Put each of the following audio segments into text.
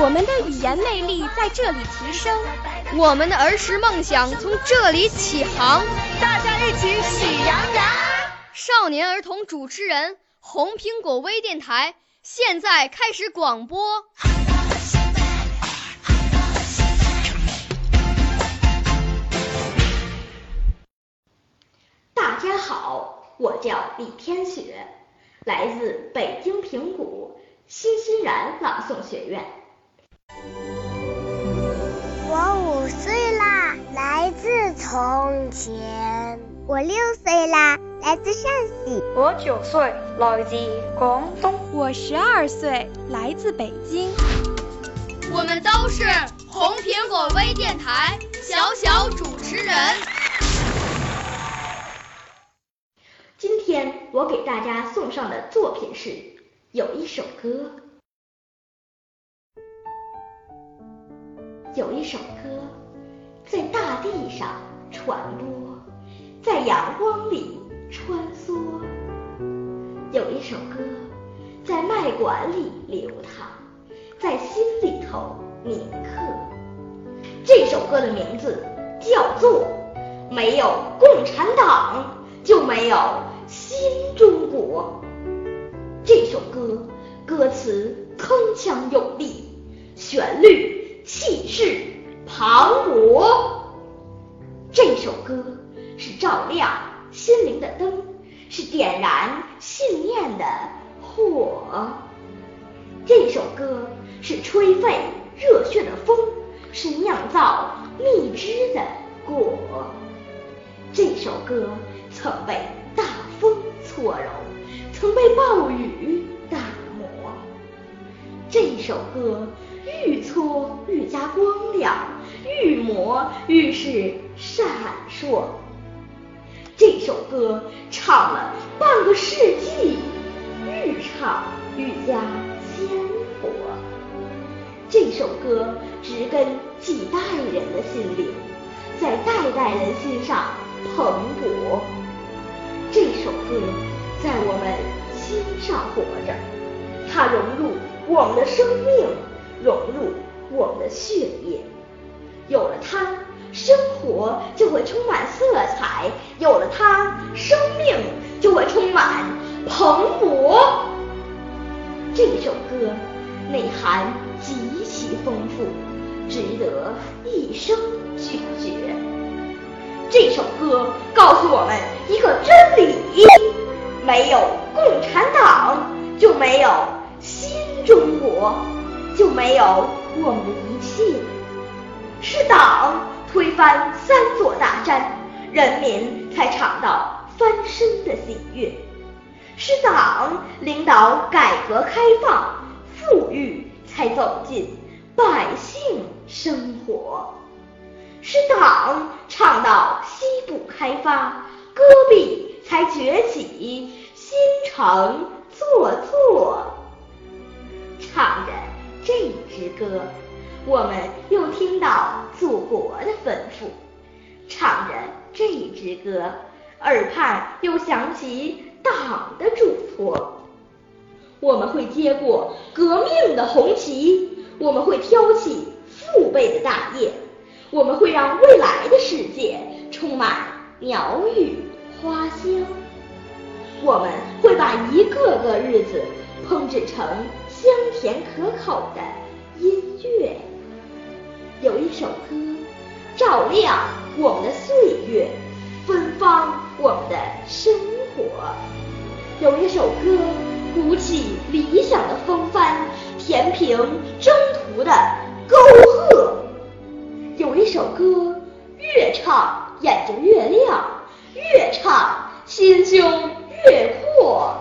我们的语言魅力在这里提升，我们的儿时梦想从这里起航。大家一起喜羊羊。少年儿童主持人，红苹果微电台现在开始广播。大家好，我叫李天雪，来自北京平谷欣欣然朗诵学院。我五岁啦，来自从前。我六岁啦，来自陕西。我九岁，来自广东。我十二岁，来自北京。我们都是红苹果微电台小小主持人。今天我给大家送上的作品是有一首歌，有一首歌在大地上传播，在阳光里穿梭，有一首歌在脉管里流淌，在心里头铭刻。这首歌的名字叫做《没有共产党就没有》。新中国这首歌，歌词铿锵有力，旋律气势磅礴。这首歌是照亮心灵的灯，是点燃信念的火。这首歌是吹沸热血的风，是酿造蜜汁的果。这首歌曾被大风搓揉，曾被暴雨打磨。这首歌愈搓愈加光亮，愈磨愈是闪烁。这首歌唱了半个世纪，愈唱愈加鲜活。这首歌植根几代人的心灵，在代代人心上蓬勃。这首歌在我们心上活着，它融入我们的生命，融入我们的血液。有了它，生活就会充满色彩；有了它，生命就会充满蓬勃。这首歌内涵极其丰富，值得一生咀嚼。这首歌告诉我们一个真理：没有共产党，就没有新中国，就没有我们的一切。是党推翻三座大山，人民才尝到翻身的喜悦；是党领导改革开放，富裕才走进百姓生活。是党倡导西部开发，戈壁才崛起，新城座座。唱着这支歌，我们又听到祖国的吩咐；唱着这支歌，耳畔又响起党的嘱托。我们会接过革命的红旗，我们会挑起父辈的大业。我们会让未来的世界充满鸟语花香，我们会把一个个日子烹制成香甜可口的音乐。有一首歌，照亮我们的岁月，芬芳我们的生活；有一首歌，鼓起理想的风帆，填平征途的沟壑。有一首歌，越唱眼睛越亮，越唱心胸越阔。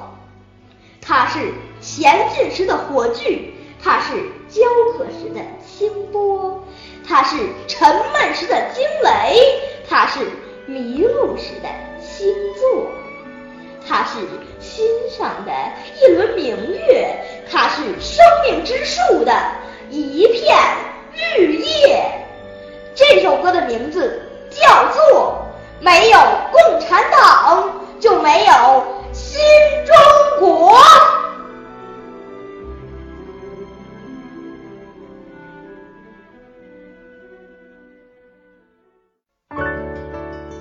它是前进时的火炬，它。是教课时的清波，它是沉闷时的惊雷，它是迷路时的星座，它是心上的一轮明月，它是生命之树的一片绿叶。这首歌的名字